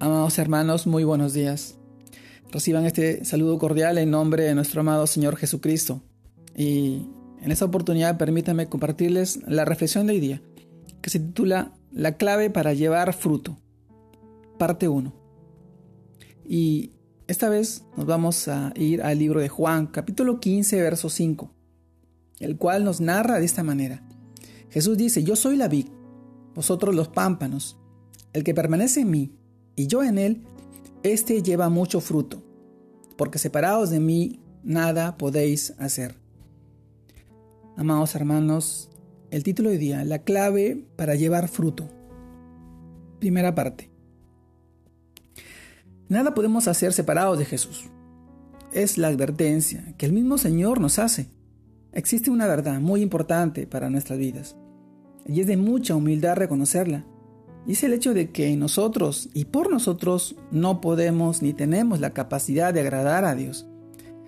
Amados hermanos, muy buenos días. Reciban este saludo cordial en nombre de nuestro amado Señor Jesucristo. Y en esta oportunidad permítanme compartirles la reflexión de hoy día, que se titula La clave para llevar fruto, parte 1. Y esta vez nos vamos a ir al libro de Juan, capítulo 15, verso 5, el cual nos narra de esta manera. Jesús dice, yo soy la vid, vosotros los pámpanos, el que permanece en mí y yo en él, éste lleva mucho fruto, porque separados de mí nada podéis hacer. Amados hermanos, el título de día, la clave para llevar fruto. Primera parte. Nada podemos hacer separados de Jesús. Es la advertencia que el mismo Señor nos hace. Existe una verdad muy importante para nuestras vidas, y es de mucha humildad reconocerla y es el hecho de que nosotros y por nosotros no podemos ni tenemos la capacidad de agradar a Dios,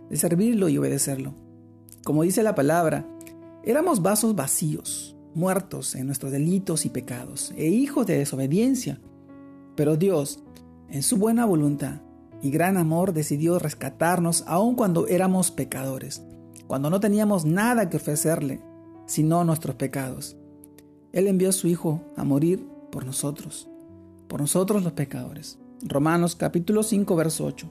de servirlo y obedecerlo. Como dice la palabra, éramos vasos vacíos, muertos en nuestros delitos y pecados, e hijos de desobediencia. Pero Dios, en su buena voluntad y gran amor, decidió rescatarnos aun cuando éramos pecadores, cuando no teníamos nada que ofrecerle, sino nuestros pecados. Él envió a su Hijo a morir por nosotros, por nosotros los pecadores. Romanos capítulo 5, verso 8.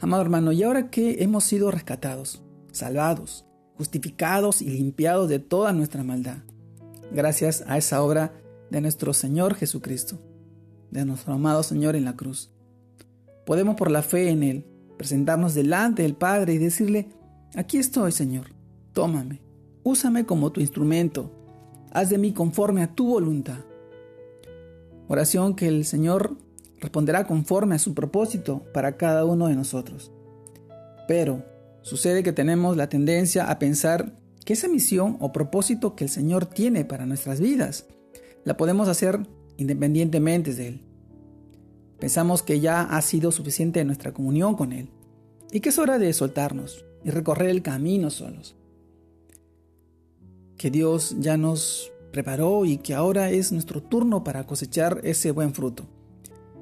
Amado hermano, y ahora que hemos sido rescatados, salvados, justificados y limpiados de toda nuestra maldad, gracias a esa obra de nuestro Señor Jesucristo, de nuestro amado Señor en la cruz, podemos por la fe en Él presentarnos delante del Padre y decirle, aquí estoy Señor, tómame, úsame como tu instrumento haz de mí conforme a tu voluntad. Oración que el Señor responderá conforme a su propósito para cada uno de nosotros. Pero sucede que tenemos la tendencia a pensar que esa misión o propósito que el Señor tiene para nuestras vidas la podemos hacer independientemente de Él. Pensamos que ya ha sido suficiente nuestra comunión con Él y que es hora de soltarnos y recorrer el camino solos que Dios ya nos preparó y que ahora es nuestro turno para cosechar ese buen fruto.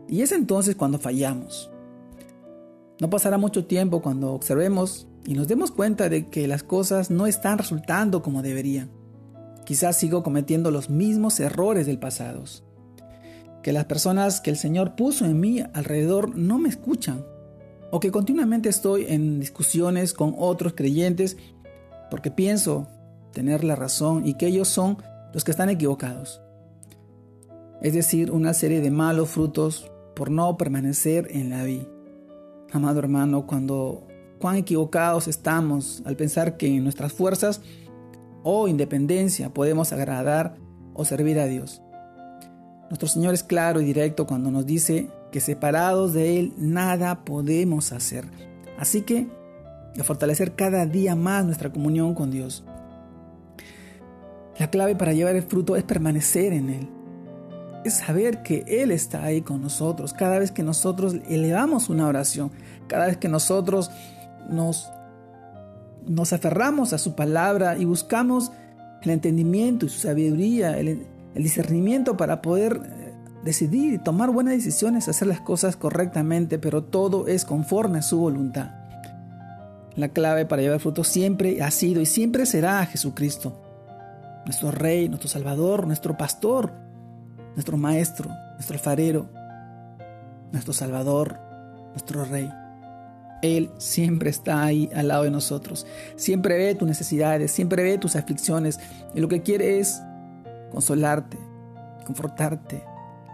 Y es entonces cuando fallamos. No pasará mucho tiempo cuando observemos y nos demos cuenta de que las cosas no están resultando como deberían. Quizás sigo cometiendo los mismos errores del pasado. Que las personas que el Señor puso en mí alrededor no me escuchan. O que continuamente estoy en discusiones con otros creyentes porque pienso tener la razón y que ellos son los que están equivocados. Es decir, una serie de malos frutos por no permanecer en la vida. Amado hermano, cuando cuán equivocados estamos al pensar que en nuestras fuerzas o independencia podemos agradar o servir a Dios. Nuestro Señor es claro y directo cuando nos dice que separados de Él nada podemos hacer. Así que, fortalecer cada día más nuestra comunión con Dios. La clave para llevar el fruto es permanecer en Él. Es saber que Él está ahí con nosotros. Cada vez que nosotros elevamos una oración, cada vez que nosotros nos, nos aferramos a su palabra y buscamos el entendimiento y su sabiduría, el, discernimiento para poder eh, decidir y tomar buenas decisiones, hacer las cosas correctamente, pero todo es conforme a su voluntad. La clave para llevar fruto siempre ha sido y siempre será a Jesucristo nuestro Rey, nuestro Salvador, nuestro Pastor, nuestro Maestro, nuestro Farero, nuestro Salvador, nuestro Rey. Él siempre está ahí al lado de nosotros. Siempre ve tus necesidades, siempre ve tus aflicciones. Y lo que quiere es consolarte, confortarte,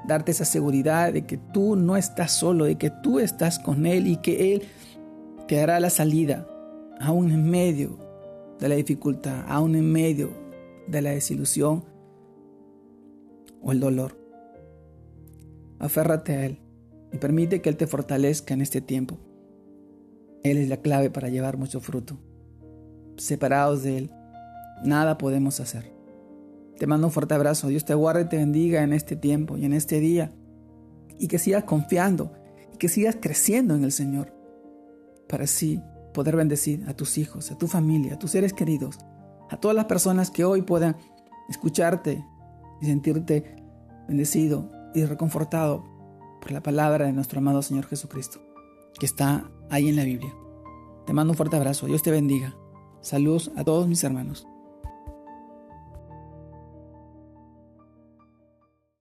darte esa seguridad de que tú no estás solo, de que tú estás con Él y que Él te dará la salida, aún en medio de la dificultad, aún en medio de la desilusión o el dolor. Aférrate a Él y permite que Él te fortalezca en este tiempo. Él es la clave para llevar mucho fruto. Separados de Él, nada podemos hacer. Te mando un fuerte abrazo. Dios te guarde y te bendiga en este tiempo y en este día. Y que sigas confiando y que sigas creciendo en el Señor. Para así poder bendecir a tus hijos, a tu familia, a tus seres queridos a todas las personas que hoy puedan escucharte y sentirte bendecido y reconfortado por la palabra de nuestro amado Señor Jesucristo, que está ahí en la Biblia. Te mando un fuerte abrazo, Dios te bendiga. Saludos a todos mis hermanos.